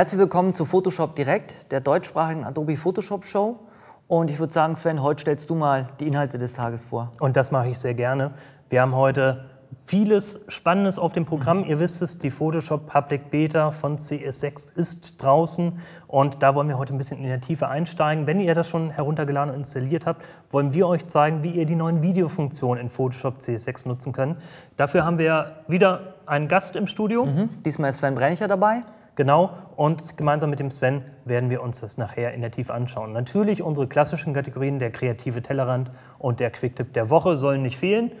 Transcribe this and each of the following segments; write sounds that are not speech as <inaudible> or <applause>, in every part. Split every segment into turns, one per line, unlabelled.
Herzlich willkommen zu Photoshop Direkt, der deutschsprachigen Adobe Photoshop Show. Und ich würde sagen, Sven, heute stellst du mal die Inhalte des Tages vor.
Und das mache ich sehr gerne. Wir haben heute vieles Spannendes auf dem Programm. Ihr wisst es, die Photoshop Public Beta von CS6 ist draußen und da wollen wir heute ein bisschen in der Tiefe einsteigen. Wenn ihr das schon heruntergeladen und installiert habt, wollen wir euch zeigen, wie ihr die neuen Videofunktionen in Photoshop CS6 nutzen könnt. Dafür haben wir wieder einen Gast im Studio.
Mhm. Diesmal ist Sven Brennicher dabei.
Genau, und gemeinsam mit dem Sven werden wir uns das nachher in der Tiefe anschauen. Natürlich unsere klassischen Kategorien, der kreative Tellerrand und der Quicktip der Woche sollen nicht fehlen.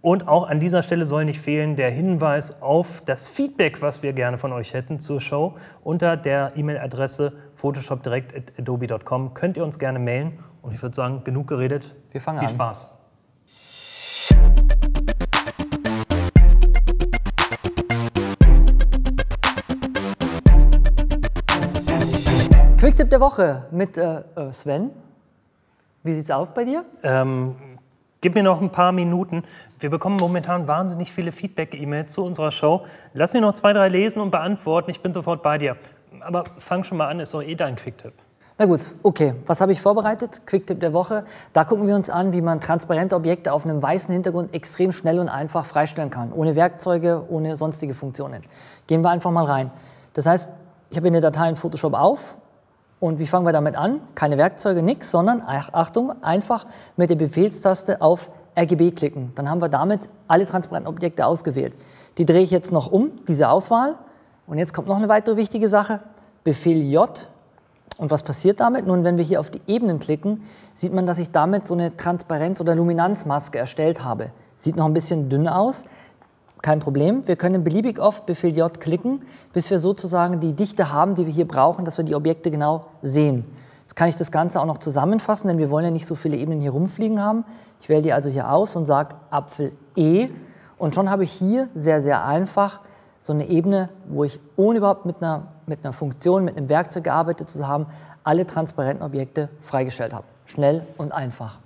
Und auch an dieser Stelle soll nicht fehlen der Hinweis auf das Feedback, was wir gerne von euch hätten zur Show. Unter der E-Mail-Adresse photoshopdirect.adobe.com könnt ihr uns gerne mailen. Und ich würde sagen, genug geredet.
Wir fangen
Viel
an.
Spaß.
Quicktip der Woche mit äh, äh, Sven. Wie sieht's aus bei dir?
Ähm, gib mir noch ein paar Minuten. Wir bekommen momentan wahnsinnig viele Feedback-E-Mails zu unserer Show. Lass mir noch zwei, drei lesen und beantworten. Ich bin sofort bei dir. Aber fang schon mal an, ist doch eh dein Quicktip.
Na gut, okay. Was habe ich vorbereitet? Quicktip der Woche. Da gucken wir uns an, wie man transparente Objekte auf einem weißen Hintergrund extrem schnell und einfach freistellen kann. Ohne Werkzeuge, ohne sonstige Funktionen. Gehen wir einfach mal rein. Das heißt, ich habe hier eine Datei in Photoshop auf. Und wie fangen wir damit an? Keine Werkzeuge, nichts, sondern, ach- Achtung, einfach mit der Befehlstaste auf RGB klicken. Dann haben wir damit alle transparenten Objekte ausgewählt. Die drehe ich jetzt noch um, diese Auswahl. Und jetzt kommt noch eine weitere wichtige Sache. Befehl J und was passiert damit? Nun, wenn wir hier auf die Ebenen klicken, sieht man, dass ich damit so eine Transparenz- oder Luminanzmaske erstellt habe. Sieht noch ein bisschen dünn aus. Kein Problem. Wir können beliebig oft Befehl J klicken, bis wir sozusagen die Dichte haben, die wir hier brauchen, dass wir die Objekte genau sehen. Jetzt kann ich das Ganze auch noch zusammenfassen, denn wir wollen ja nicht so viele Ebenen hier rumfliegen haben. Ich wähle die also hier aus und sage Apfel E. Und schon habe ich hier sehr, sehr einfach so eine Ebene, wo ich ohne überhaupt mit einer, mit einer Funktion, mit einem Werkzeug gearbeitet zu haben, alle transparenten Objekte freigestellt habe. Schnell und einfach.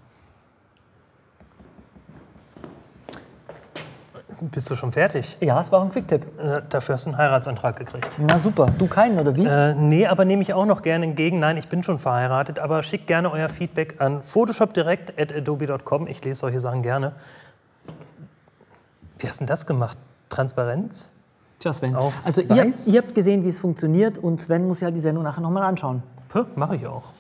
Bist du schon fertig?
Ja, es war ein Quicktip.
Äh, dafür hast du einen Heiratsantrag gekriegt.
Na super. Du keinen, oder wie?
Äh, nee, aber nehme ich auch noch gerne entgegen. Nein, ich bin schon verheiratet, aber schickt gerne euer Feedback an photoshopdirect.adobe.com. Ich lese solche Sachen gerne. Wie hast du denn das gemacht? Transparenz?
Tja, Sven.
auf
Also ihr, ihr habt gesehen, wie es funktioniert und Sven muss ja die Sendung nachher nochmal anschauen.
Puh, mache ich auch.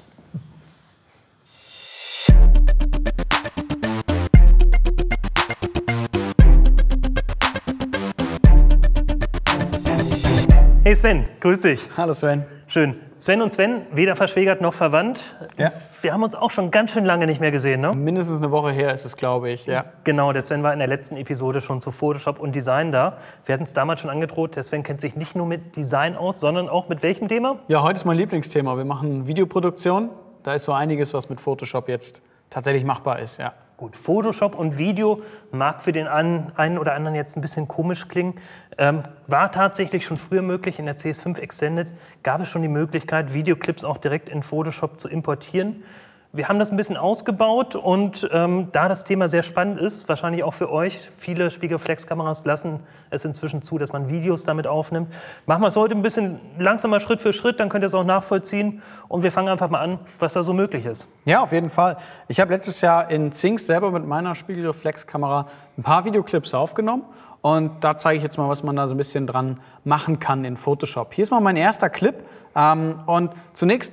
Hey Sven, grüß dich.
Hallo Sven.
Schön. Sven und Sven, weder verschwägert noch verwandt.
Ja.
Wir haben uns auch schon ganz schön lange nicht mehr gesehen, ne?
Mindestens eine Woche her ist es, glaube ich. Ja.
Genau, der Sven war in der letzten Episode schon zu Photoshop und Design da. Wir hatten es damals schon angedroht, der Sven kennt sich nicht nur mit Design aus, sondern auch mit welchem Thema?
ja, heute ist mein Lieblingsthema. Wir machen Videoproduktion. Da ist so einiges, was mit Photoshop jetzt tatsächlich machbar ist. Ja.
Gut, Photoshop und Video mag für den einen oder anderen jetzt ein bisschen komisch klingen. Ähm, war tatsächlich schon früher möglich. In der CS5 Extended gab es schon die Möglichkeit, Videoclips auch direkt in Photoshop zu importieren. Wir haben das ein bisschen ausgebaut und ähm, da das Thema sehr spannend ist, wahrscheinlich auch für euch, viele Spiegelreflexkameras lassen es inzwischen zu, dass man Videos damit aufnimmt. Machen wir es heute ein bisschen langsamer Schritt für Schritt, dann könnt ihr es auch nachvollziehen und wir fangen einfach mal an, was da so möglich ist.
ja, auf jeden Fall. Ich habe letztes Jahr in Zings selber mit meiner Spiegelreflexkamera ein paar Videoclips aufgenommen. Und da zeige ich jetzt mal, was man da so ein bisschen dran machen kann in Photoshop. Hier ist mal mein erster Clip. Ähm, und zunächst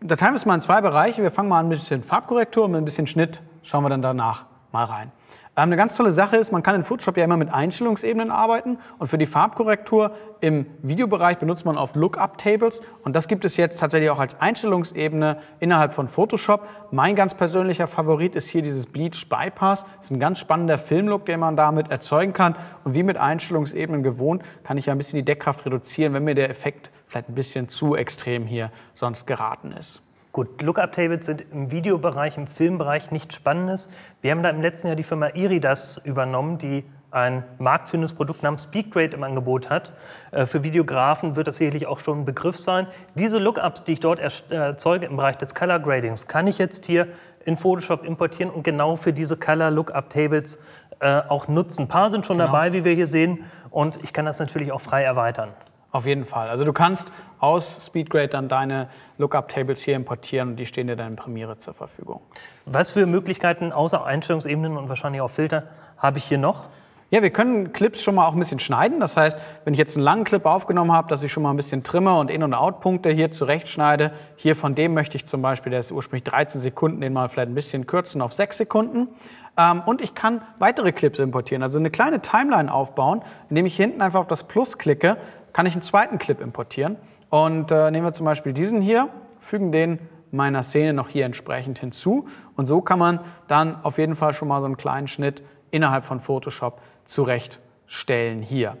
wir es mal in zwei Bereiche. Wir fangen mal an mit ein bisschen Farbkorrektur und mit ein bisschen Schnitt schauen wir dann danach mal rein. Ähm, eine ganz tolle Sache ist, man kann in Photoshop ja immer mit Einstellungsebenen arbeiten und für die Farbkorrektur im Videobereich benutzt man oft Lookup-Tables und das gibt es jetzt tatsächlich auch als Einstellungsebene innerhalb von Photoshop. Mein ganz persönlicher Favorit ist hier dieses Bleach Bypass. Das ist ein ganz spannender Filmlook, den man damit erzeugen kann und wie mit Einstellungsebenen gewohnt, kann ich ja ein bisschen die Deckkraft reduzieren, wenn mir der Effekt vielleicht ein bisschen zu extrem hier sonst geraten ist.
Gut, Lookup-Tables sind im Videobereich, im Filmbereich nichts Spannendes. Wir haben da im letzten Jahr die Firma Iridas übernommen, die ein marktführendes Produkt namens SpeedGrade im Angebot hat. Äh, Für Videografen wird das sicherlich auch schon ein Begriff sein. Diese Lookups, die ich dort äh, erzeuge im Bereich des Color Gradings, kann ich jetzt hier in Photoshop importieren und genau für diese Color Lookup Tables äh, auch nutzen. Ein paar sind schon dabei, wie wir hier sehen, und ich kann das natürlich auch frei erweitern.
Auf jeden Fall. Also du kannst aus SpeedGrade dann deine Lookup-Tables hier importieren und die stehen dir dann in Premiere zur Verfügung.
Was für Möglichkeiten außer Einstellungsebenen und wahrscheinlich auch Filter habe ich hier noch?
Ja, wir können Clips schon mal auch ein bisschen schneiden. Das heißt, wenn ich jetzt einen langen Clip aufgenommen habe, dass ich schon mal ein bisschen trimme und In- und Out-Punkte hier zurechtschneide. Hier von dem möchte ich zum Beispiel, der ist ursprünglich 13 Sekunden, den mal vielleicht ein bisschen kürzen auf 6 Sekunden. Ähm, und ich kann weitere Clips importieren, also eine kleine Timeline aufbauen, indem ich hinten einfach auf das Plus klicke, kann ich einen zweiten Clip importieren. Und äh, nehmen wir zum Beispiel diesen hier, fügen den meiner Szene noch hier entsprechend hinzu. Und so kann man dann auf jeden Fall schon mal so einen kleinen Schnitt innerhalb von Photoshop zurechtstellen hier.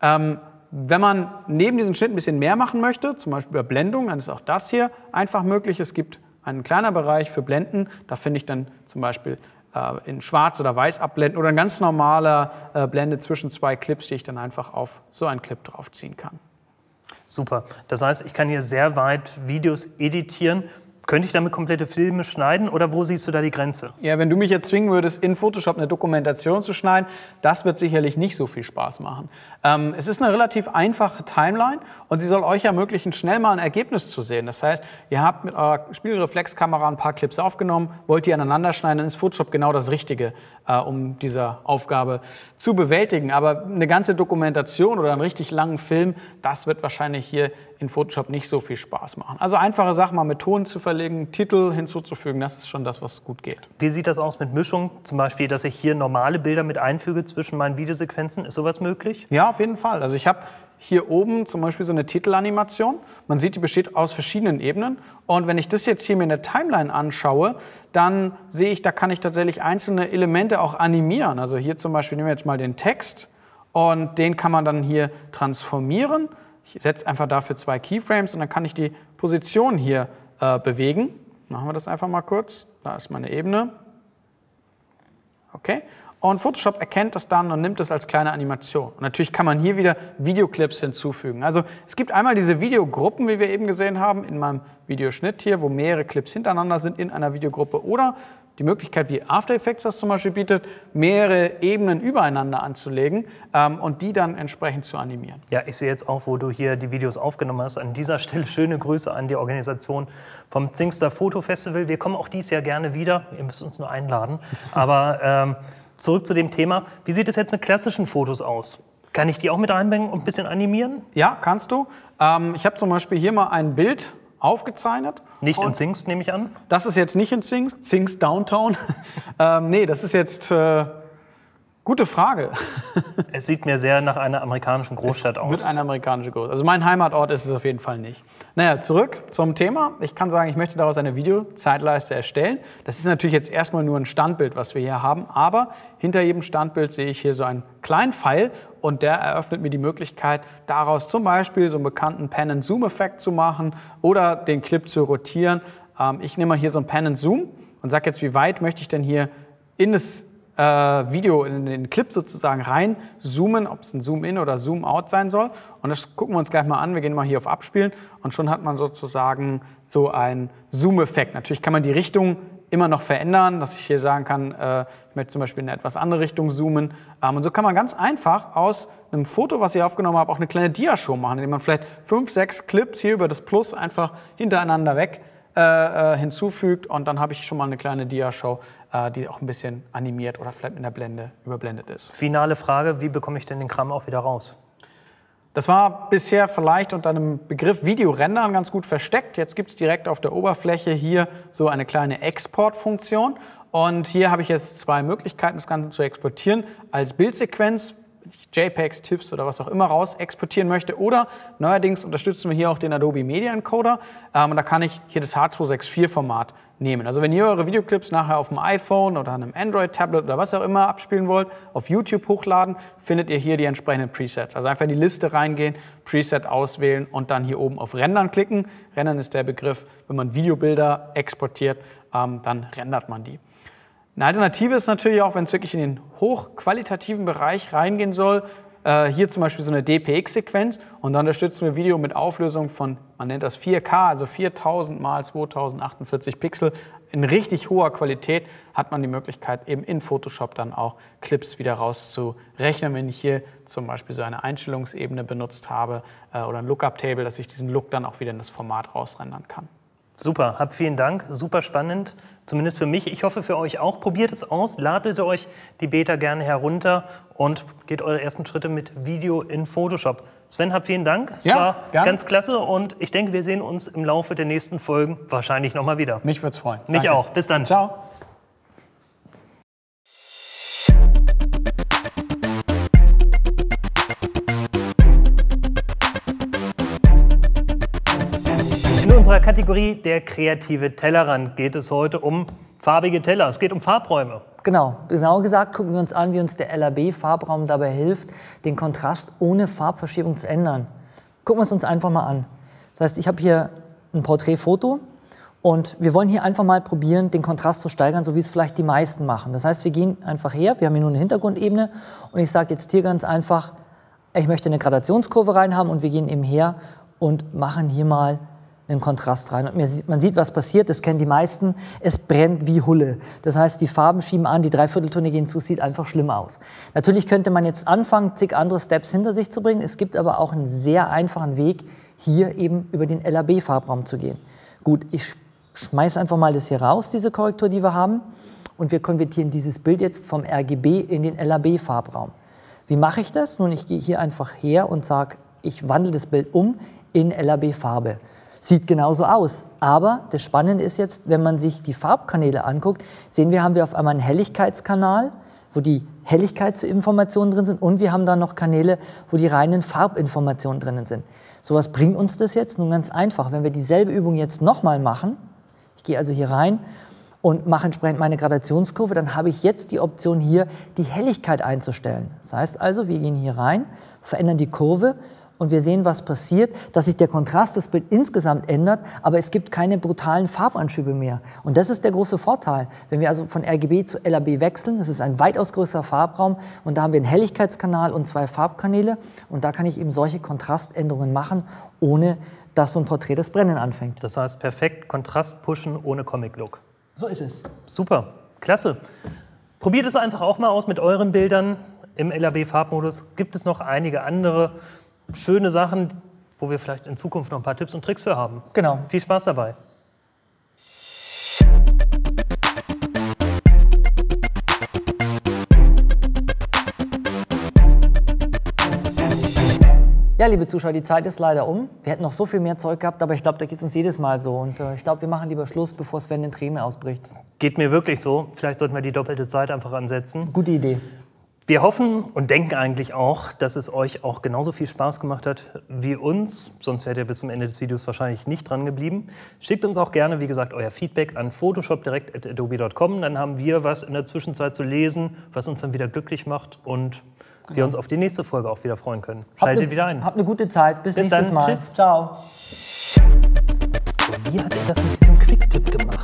Ähm, wenn man neben diesem Schnitt ein bisschen mehr machen möchte, zum Beispiel bei Blendung, dann ist auch das hier einfach möglich. Es gibt einen kleinen Bereich für Blenden. Da finde ich dann zum Beispiel in Schwarz oder Weiß abblenden oder ein ganz normaler äh, Blende zwischen zwei Clips, die ich dann einfach auf so einen Clip draufziehen kann.
Super. Das heißt, ich kann hier sehr weit Videos editieren könnte ich damit komplette Filme schneiden oder wo siehst du da die Grenze?
Ja, wenn du mich jetzt zwingen würdest, in Photoshop eine Dokumentation zu schneiden, das wird sicherlich nicht so viel Spaß machen. Ähm, es ist eine relativ einfache Timeline und sie soll euch ermöglichen, schnell mal ein Ergebnis zu sehen. Das heißt, ihr habt mit eurer Spiegelreflexkamera ein paar Clips aufgenommen, wollt die aneinander schneiden, dann ist Photoshop genau das Richtige, äh, um diese Aufgabe zu bewältigen. Aber eine ganze Dokumentation oder einen richtig langen Film, das wird wahrscheinlich hier in Photoshop nicht so viel Spaß machen. Also einfache Sachen mal mit Ton zu verlegen, Titel hinzuzufügen, das ist schon das, was gut geht.
Wie sieht das aus mit Mischung? Zum Beispiel, dass ich hier normale Bilder mit einfüge zwischen meinen Videosequenzen. Ist sowas möglich?
Ja, auf jeden Fall. Also ich habe hier oben zum Beispiel so eine Titelanimation. Man sieht, die besteht aus verschiedenen Ebenen. Und wenn ich das jetzt hier mir in der Timeline anschaue, dann sehe ich, da kann ich tatsächlich einzelne Elemente auch animieren. Also hier zum Beispiel nehmen wir jetzt mal den Text und den kann man dann hier transformieren. Ich setze einfach dafür zwei Keyframes und dann kann ich die Position hier äh, bewegen. Machen wir das einfach mal kurz. Da ist meine Ebene. Okay. Und Photoshop erkennt das dann und nimmt es als kleine Animation. Und natürlich kann man hier wieder Videoclips hinzufügen. Also es gibt einmal diese Videogruppen, wie wir eben gesehen haben, in meinem Videoschnitt hier, wo mehrere Clips hintereinander sind in einer Videogruppe. Oder die Möglichkeit, wie After Effects das zum Beispiel bietet, mehrere Ebenen übereinander anzulegen ähm, und die dann entsprechend zu animieren.
Ja, ich sehe jetzt auch, wo du hier die Videos aufgenommen hast. An dieser Stelle schöne Grüße an die Organisation vom Zingster Foto Festival. Wir kommen auch dies Jahr gerne wieder. Ihr müsst uns nur einladen. <laughs> Aber ähm, zurück zu dem Thema. Wie sieht es jetzt mit klassischen Fotos aus? Kann ich die auch mit einbringen und ein bisschen animieren?
Ja, kannst du. Ähm, ich habe zum Beispiel hier mal ein Bild aufgezeichnet.
Nicht in Zings, nehme ich an?
Das ist jetzt nicht in Zings, Zings Downtown. <laughs> ähm, nee, das ist jetzt äh, Gute Frage. <laughs>
es sieht mir sehr nach einer amerikanischen Großstadt
es
aus.
Wird eine amerikanische Großstadt. Also mein Heimatort ist es auf jeden Fall nicht. Naja, zurück zum Thema. Ich kann sagen, ich möchte daraus eine Videozeitleiste erstellen. Das ist natürlich jetzt erstmal nur ein Standbild, was wir hier haben, aber hinter jedem Standbild sehe ich hier so einen kleinen Pfeil und der eröffnet mir die Möglichkeit, daraus zum Beispiel so einen bekannten Pan-and-Zoom-Effekt zu machen oder den Clip zu rotieren. Ähm, ich nehme mal hier so ein Pan-and-Zoom und sage jetzt, wie weit möchte ich denn hier in das äh, Video, in den Clip sozusagen rein zoomen, ob es ein Zoom-In oder Zoom-Out sein soll. Und das gucken wir uns gleich mal an. Wir gehen mal hier auf Abspielen und schon hat man sozusagen so einen Zoom-Effekt. Natürlich kann man die Richtung immer noch verändern, dass ich hier sagen kann, äh, ich möchte zum Beispiel in eine etwas andere Richtung zoomen. Ähm, und so kann man ganz einfach aus einem Foto, was ich aufgenommen habe, auch eine kleine Diashow machen, indem man vielleicht fünf, sechs Clips hier über das Plus einfach hintereinander weg äh, äh hinzufügt und dann habe ich schon mal eine kleine Diashow, äh, die auch ein bisschen animiert oder vielleicht in der Blende überblendet ist.
Finale Frage, wie bekomme ich denn den Kram auch wieder raus?
Das war bisher vielleicht unter einem Begriff Videorendern ganz gut versteckt. Jetzt gibt es direkt auf der Oberfläche hier so eine kleine Exportfunktion. Und hier habe ich jetzt zwei Möglichkeiten, das Ganze zu exportieren. Als Bildsequenz, JPEGs, TIFFs oder was auch immer raus exportieren möchte. Oder neuerdings unterstützen wir hier auch den Adobe Media Encoder. Ähm, und da kann ich hier das H264-Format nehmen. Also wenn ihr eure Videoclips nachher auf dem iPhone oder einem Android-Tablet oder was auch immer abspielen wollt, auf YouTube hochladen, findet ihr hier die entsprechenden Presets. Also einfach in die Liste reingehen, Preset auswählen und dann hier oben auf Rendern klicken. Rendern ist der Begriff, wenn man Videobilder exportiert, ähm, dann rendert man die. Eine Alternative ist natürlich auch, wenn es wirklich in den hochqualitativen Bereich reingehen soll, äh, hier zum Beispiel so eine DPX-Sequenz und dann unterstützen wir Video mit Auflösung von, man nennt das 4K, also 4000 mal 2048 Pixel in richtig hoher Qualität hat man die Möglichkeit, eben in Photoshop dann auch Clips wieder rauszurechnen. Wenn ich hier zum Beispiel so eine Einstellungsebene benutzt habe äh, oder ein Lookup-Table, dass ich diesen Look dann auch wieder in das Format rausrendern kann.
Super, hab vielen Dank, super spannend, zumindest für mich. Ich hoffe für euch auch. Probiert es aus, ladet euch die Beta gerne herunter und geht eure ersten Schritte mit Video in Photoshop. Sven, hab vielen Dank. Es
Ja,
war
gerne.
ganz klasse und ich denke, wir sehen uns im Laufe der nächsten Folgen wahrscheinlich nochmal wieder.
Mich würde es freuen.
Mich
Danke.
auch. Bis dann.
Ciao.
Kategorie der kreative Tellerrand geht es heute um farbige Teller. Es geht um Farbräume.
Genau, genauer gesagt gucken wir uns an, wie uns der LAB-Farbraum dabei hilft, den Kontrast ohne Farbverschiebung zu ändern. Gucken wir es uns einfach mal an. Das heißt, ich habe hier ein Porträtfoto und wir wollen hier einfach mal probieren, den Kontrast zu steigern, so wie es vielleicht die meisten machen. Das heißt, wir gehen einfach her, wir haben hier nur eine Hintergrundebene und ich sage jetzt hier ganz einfach, ich möchte eine Gradationskurve reinhaben und wir gehen eben her und machen hier mal einen Kontrast rein. Und man sieht, was passiert, das kennen die meisten, es brennt wie Hulle. Das heißt, die Farben schieben an, die Dreivierteltöne gehen zu, sieht einfach schlimm aus. Natürlich könnte man jetzt anfangen, zig andere Steps hinter sich zu bringen. Es gibt aber auch einen sehr einfachen Weg, hier eben über den LAB-Farbraum zu gehen. Gut, ich schmeiße einfach mal das hier raus, diese Korrektur, die wir haben, und wir konvertieren dieses Bild jetzt vom RGB in den LAB-Farbraum. Wie mache ich das? Nun, ich gehe hier einfach her und sage, ich wandle das Bild um in LAB-Farbe. Sieht genauso aus. Aber das Spannende ist jetzt, wenn man sich die Farbkanäle anguckt, sehen wir, haben wir auf einmal einen Helligkeitskanal, wo die Helligkeitsinformationen drin sind und wir haben dann noch Kanäle, wo die reinen Farbinformationen drinnen sind. So was bringt uns das jetzt? Nun ganz einfach, wenn wir dieselbe Übung jetzt nochmal machen, ich gehe also hier rein und mache entsprechend meine Gradationskurve, dann habe ich jetzt die Option hier, die Helligkeit einzustellen. Das heißt also, wir gehen hier rein, verändern die Kurve und wir sehen, was passiert, dass sich der Kontrast des Bild insgesamt ändert, aber es gibt keine brutalen Farbanschübe mehr. Und das ist der große Vorteil. Wenn wir also von RGB zu LAB wechseln, das ist ein weitaus größerer Farbraum und da haben wir einen Helligkeitskanal und zwei Farbkanäle und da kann ich eben solche Kontraständerungen machen, ohne dass so ein Porträt das Brennen anfängt.
Das heißt, perfekt Kontrast pushen ohne Comic-Look.
So ist es.
Super, klasse. Probiert es einfach auch mal aus mit euren Bildern im LAB-Farbmodus. Gibt es noch einige andere schöne Sachen, wo wir vielleicht in Zukunft noch ein paar Tipps und Tricks für haben?
Genau.
Viel Spaß dabei.
Ja, liebe Zuschauer, die Zeit ist leider um. Wir hätten noch so viel mehr Zeug gehabt, aber ich glaube, da geht es uns jedes Mal so. Und äh, ich glaube, wir machen lieber Schluss, bevor Sven in Tränen ausbricht.
Geht mir wirklich so. Vielleicht sollten wir die doppelte Zeit einfach ansetzen.
Gute Idee.
Wir hoffen und denken eigentlich auch, dass es euch auch genauso viel Spaß gemacht hat wie uns. Sonst wärt ihr bis zum Ende des Videos wahrscheinlich nicht dran geblieben. Schickt uns auch gerne, wie gesagt, euer Feedback an photoshopdirect.adobe.com. Dann haben wir was in der Zwischenzeit zu lesen, was uns dann wieder glücklich macht und wir uns auf die nächste Folge auch wieder freuen können. Schaltet
ne-
wieder ein.
Habt eine gute Zeit. Bis,
Bis
nächstes
dann.
Mal.
Tschüss.
Ciao.
Wie hat er das mit diesem Quick-Tipp gemacht?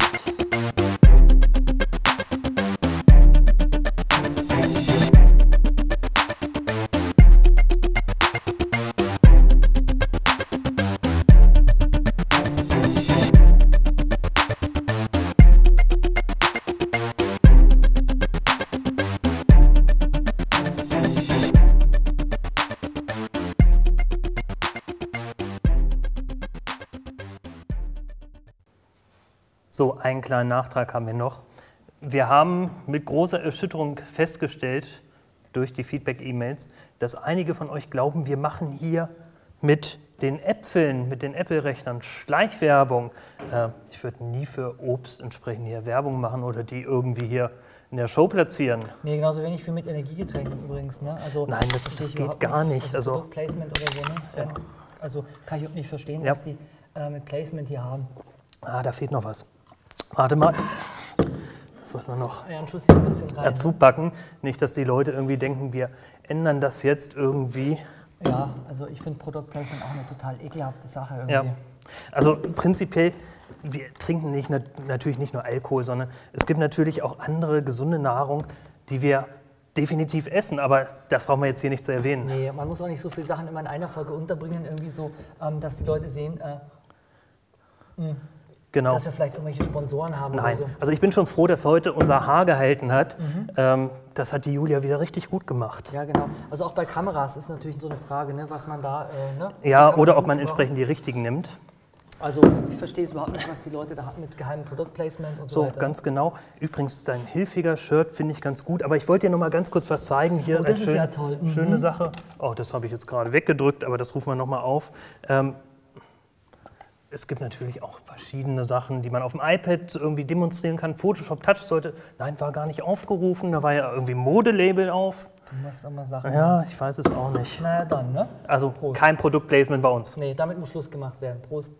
So, einen kleinen Nachtrag haben wir noch. Wir haben mit großer Erschütterung festgestellt, durch die Feedback-E-Mails, dass einige von euch glauben, wir machen hier mit den Äpfeln, mit den Apple-Rechnern Schleichwerbung. Äh, ich würde nie für Obst entsprechend hier Werbung machen oder die irgendwie hier in der Show platzieren.
Nee, genauso wenig wie mit Energiegetränken übrigens. Ne? Also,
Nein, das- das geht gar nicht. Also-
Produktplacement oder so. Ne? Sven? Also kann ich überhaupt nicht verstehen,
Ja.
was die äh, mit Placement hier haben.
Ah, da fehlt noch was. Warte mal. Das sollten wir noch
Ja, rein.
dazu packen. Nicht, dass die Leute irgendwie denken, wir ändern das jetzt irgendwie.
Ja, also ich finde Product Placement auch eine total ekelhafte Sache irgendwie.
Ja. Also prinzipiell, wir trinken nicht, nat- natürlich nicht nur Alkohol, sondern es gibt natürlich auch andere gesunde Nahrung, die wir definitiv essen. Aber das brauchen wir jetzt hier nicht zu erwähnen.
Nee, man muss auch nicht so viele Sachen immer in einer Folge unterbringen, irgendwie so, ähm, dass die Leute sehen, äh, mh,
Genau.
dass wir vielleicht irgendwelche Sponsoren haben
Nein,
so.
also ich bin schon froh, dass heute unser Haar gehalten hat.
Mhm.
Ähm, das hat die Julia wieder richtig gut gemacht.
Ja, genau. Also auch bei Kameras ist natürlich so eine Frage, ne, was man da. Äh, ne?
Ja, oder ob man entsprechend die richtigen nimmt.
Also ich verstehe es überhaupt nicht, was die Leute da haben mit geheimem Produktplacement und so,
So,
weiter.
ganz genau. Übrigens, dein hilfiger Shirt finde ich ganz gut. Aber ich wollte dir noch mal ganz kurz was zeigen. Hier
Oh, das ist
schön,
ja toll. Mhm.
Schöne Sache. Oh, das habe ich jetzt gerade weggedrückt, aber das rufen wir noch mal auf. Ähm, es gibt natürlich auch verschiedene Sachen, die man auf dem iPad irgendwie demonstrieren kann. Photoshop Touch sollte, nein, war gar nicht aufgerufen. Da war ja irgendwie Modelabel auf.
Du machst mal Sachen.
Ja, ich weiß es auch nicht.
Naja, dann, ne?
Also
Prost.
kein Produktplacement bei uns.
Nee, damit muss Schluss gemacht werden. Prost.